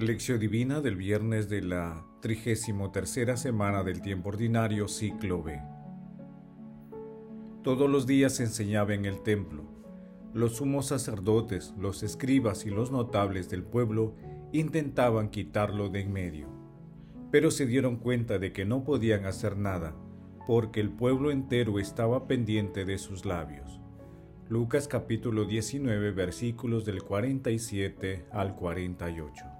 Lección Divina del viernes de la 33 semana del tiempo ordinario, ciclo B. Todos los días se enseñaba en el templo. Los sumos sacerdotes, los escribas y los notables del pueblo intentaban quitarlo de en medio, pero se dieron cuenta de que no podían hacer nada, porque el pueblo entero estaba pendiente de sus labios. Lucas capítulo 19 versículos del 47 al 48.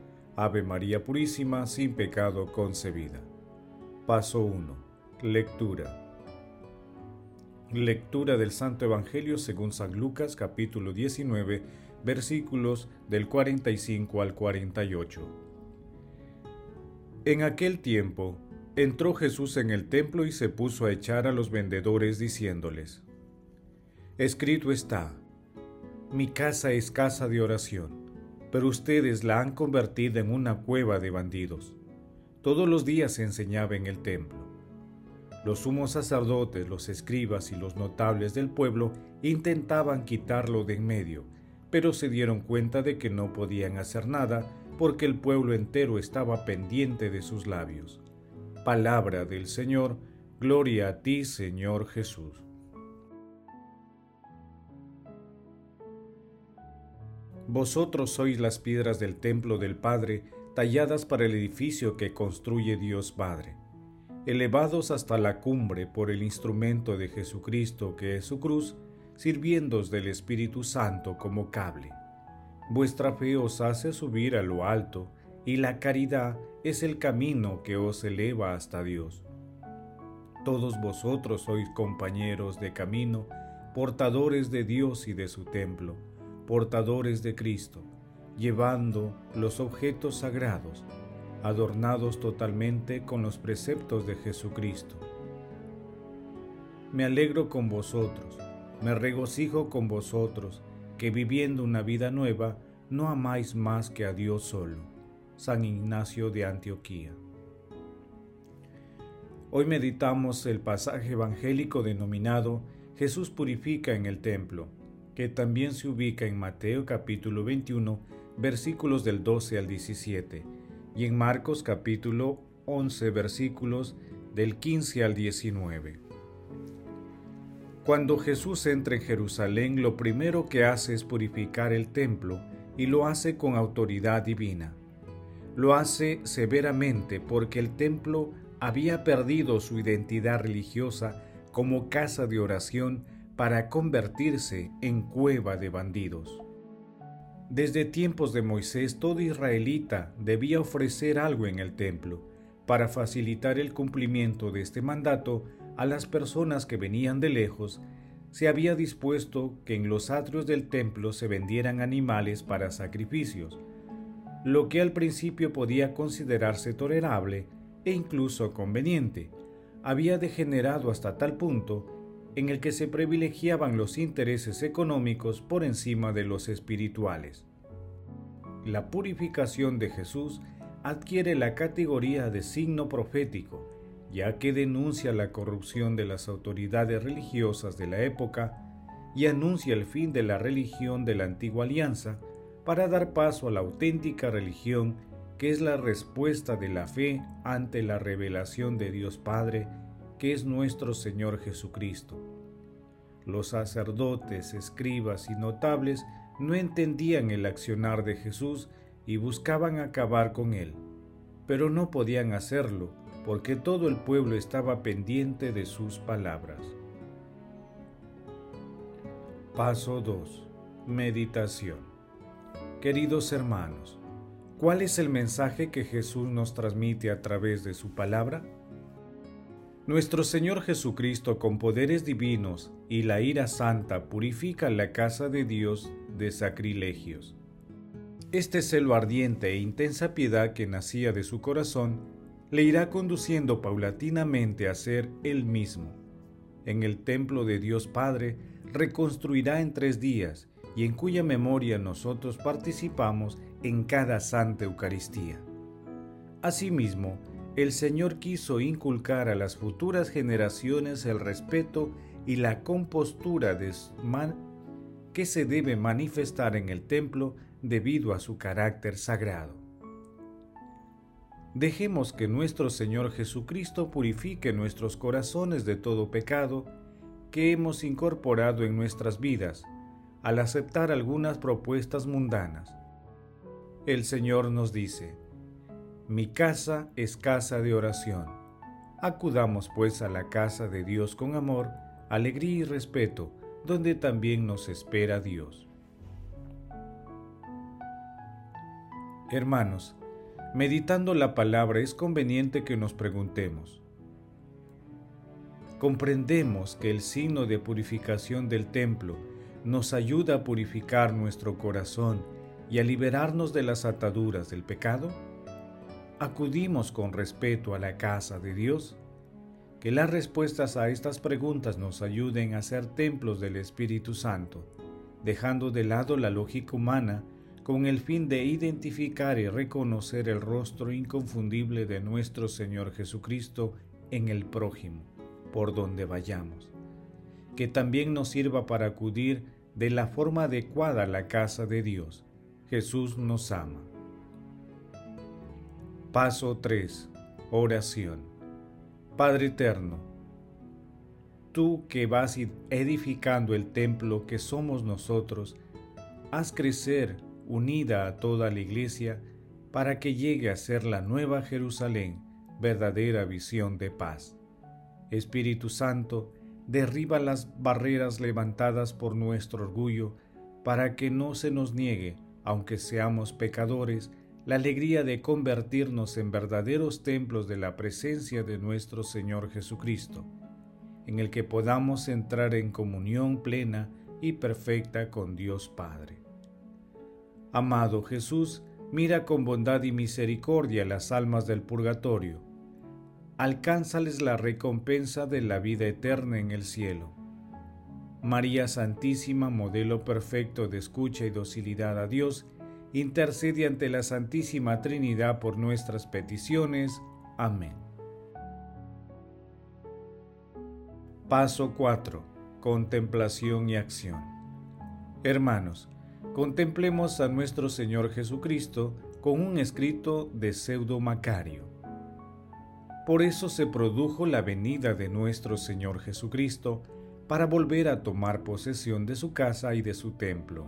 Ave María Purísima, sin pecado concebida. Paso 1. Lectura. Lectura del Santo Evangelio según San Lucas capítulo 19 versículos del 45 al 48. En aquel tiempo, entró Jesús en el templo y se puso a echar a los vendedores diciéndoles, Escrito está, mi casa es casa de oración, pero ustedes la han convertido en una cueva de bandidos. Todos los días se enseñaba en el templo. Los sumos sacerdotes, los escribas y los notables del pueblo intentaban quitarlo de en medio, pero se dieron cuenta de que no podían hacer nada porque el pueblo entero estaba pendiente de sus labios. Palabra del Señor, gloria a ti Señor Jesús. Vosotros sois las piedras del templo del Padre, talladas para el edificio que construye Dios Padre, elevados hasta la cumbre por el instrumento de Jesucristo que es su cruz, sirviéndos del Espíritu Santo como cable. Vuestra fe os hace subir a lo alto, y la caridad es el camino que os eleva hasta Dios. Todos vosotros sois compañeros de camino, portadores de Dios y de su templo portadores de Cristo, llevando los objetos sagrados, adornados totalmente con los preceptos de Jesucristo. Me alegro con vosotros, me regocijo con vosotros, que viviendo una vida nueva, no amáis más que a Dios solo. San Ignacio de Antioquía. Hoy meditamos el pasaje evangélico denominado Jesús purifica en el templo que también se ubica en Mateo capítulo 21, versículos del 12 al 17, y en Marcos capítulo 11, versículos del 15 al 19. Cuando Jesús entra en Jerusalén, lo primero que hace es purificar el templo y lo hace con autoridad divina. Lo hace severamente porque el templo había perdido su identidad religiosa como casa de oración para convertirse en cueva de bandidos. Desde tiempos de Moisés, todo israelita debía ofrecer algo en el templo para facilitar el cumplimiento de este mandato a las personas que venían de lejos. Se había dispuesto que en los atrios del templo se vendieran animales para sacrificios, lo que al principio podía considerarse tolerable e incluso conveniente, había degenerado hasta tal punto en el que se privilegiaban los intereses económicos por encima de los espirituales. La purificación de Jesús adquiere la categoría de signo profético, ya que denuncia la corrupción de las autoridades religiosas de la época y anuncia el fin de la religión de la antigua alianza para dar paso a la auténtica religión que es la respuesta de la fe ante la revelación de Dios Padre que es nuestro Señor Jesucristo. Los sacerdotes, escribas y notables no entendían el accionar de Jesús y buscaban acabar con él, pero no podían hacerlo porque todo el pueblo estaba pendiente de sus palabras. Paso 2. Meditación. Queridos hermanos, ¿cuál es el mensaje que Jesús nos transmite a través de su palabra? Nuestro Señor Jesucristo con poderes divinos y la ira santa purifica la casa de Dios de sacrilegios. Este celo ardiente e intensa piedad que nacía de su corazón le irá conduciendo paulatinamente a ser él mismo. En el templo de Dios Padre reconstruirá en tres días y en cuya memoria nosotros participamos en cada Santa Eucaristía. Asimismo, el Señor quiso inculcar a las futuras generaciones el respeto y la compostura de que se debe manifestar en el templo debido a su carácter sagrado. Dejemos que nuestro Señor Jesucristo purifique nuestros corazones de todo pecado que hemos incorporado en nuestras vidas al aceptar algunas propuestas mundanas. El Señor nos dice, Mi casa es casa de oración. Acudamos pues a la casa de Dios con amor, alegría y respeto, donde también nos espera Dios. Hermanos, meditando la palabra es conveniente que nos preguntemos, ¿comprendemos que el signo de purificación del templo nos ayuda a purificar nuestro corazón y a liberarnos de las ataduras del pecado? ¿Acudimos con respeto a la casa de Dios? Que las respuestas a estas preguntas nos ayuden a ser templos del Espíritu Santo, dejando de lado la lógica humana con el fin de identificar y reconocer el rostro inconfundible de nuestro Señor Jesucristo en el prójimo, por donde vayamos. Que también nos sirva para acudir de la forma adecuada a la casa de Dios. Jesús nos ama. Paso 3. Oración. Padre Eterno, tú que vas edificando el templo que somos nosotros, haz crecer unida a toda la iglesia, para que llegue a ser la nueva Jerusalén, verdadera visión de paz. Espíritu Santo, derriba las barreras levantadas por nuestro orgullo, para que no se nos niegue, aunque seamos pecadores, la alegría de convertirnos en verdaderos templos de la presencia de nuestro Señor Jesucristo, en el que podamos entrar en comunión plena y perfecta con Dios Padre. Amado Jesús, mira con bondad y misericordia las almas del purgatorio. Alcánzales la recompensa de la vida eterna en el cielo. María Santísima, modelo perfecto de escucha y docilidad a Dios, intercede ante la Santísima Trinidad por nuestras peticiones. Amén. Paso 4. Contemplación y acción. Hermanos, contemplemos a nuestro Señor Jesucristo con un escrito de pseudo Macario. Por eso se produjo la venida de nuestro Señor Jesucristo para volver a tomar posesión de su casa y de su templo.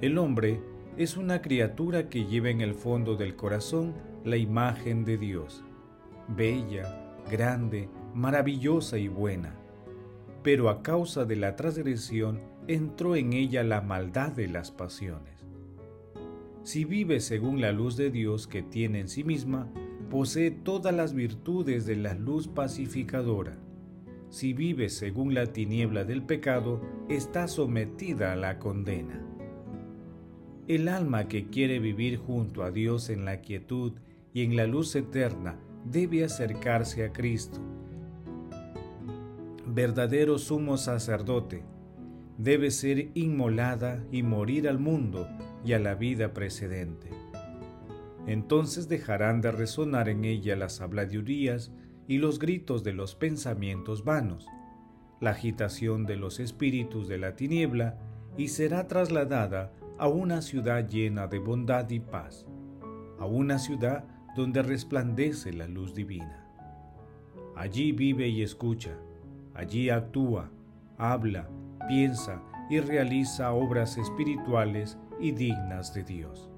El hombre es una criatura que lleva en el fondo del corazón la imagen de Dios, bella, grande, maravillosa y buena pero a causa de la transgresión entró en ella la maldad de las pasiones. Si vive según la luz de Dios que tiene en sí misma, posee todas las virtudes de la luz pacificadora. Si vive según la tiniebla del pecado, está sometida a la condena. El alma que quiere vivir junto a Dios en la quietud y en la luz eterna debe acercarse a Cristo verdadero sumo sacerdote, debe ser inmolada y morir al mundo y a la vida precedente. Entonces dejarán de resonar en ella las habladurías y los gritos de los pensamientos vanos, la agitación de los espíritus de la tiniebla, y será trasladada a una ciudad llena de bondad y paz, a una ciudad donde resplandece la luz divina. Allí vive y escucha, Allí actúa, habla, piensa y realiza obras espirituales y dignas de Dios.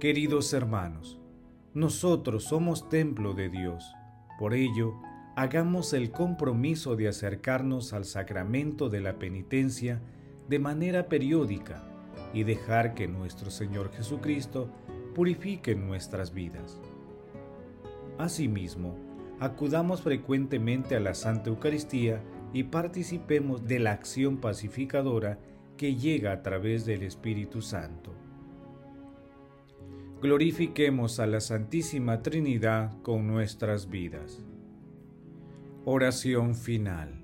Queridos hermanos, nosotros somos templo de Dios. Por ello, hagamos el compromiso de acercarnos al sacramento de la penitencia de manera periódica y dejar que nuestro Señor Jesucristo purifique nuestras vidas. Asimismo, acudamos frecuentemente a la Santa Eucaristía y participemos de la acción pacificadora que llega a través del Espíritu Santo. Glorifiquemos a la Santísima Trinidad con nuestras vidas. Oración final.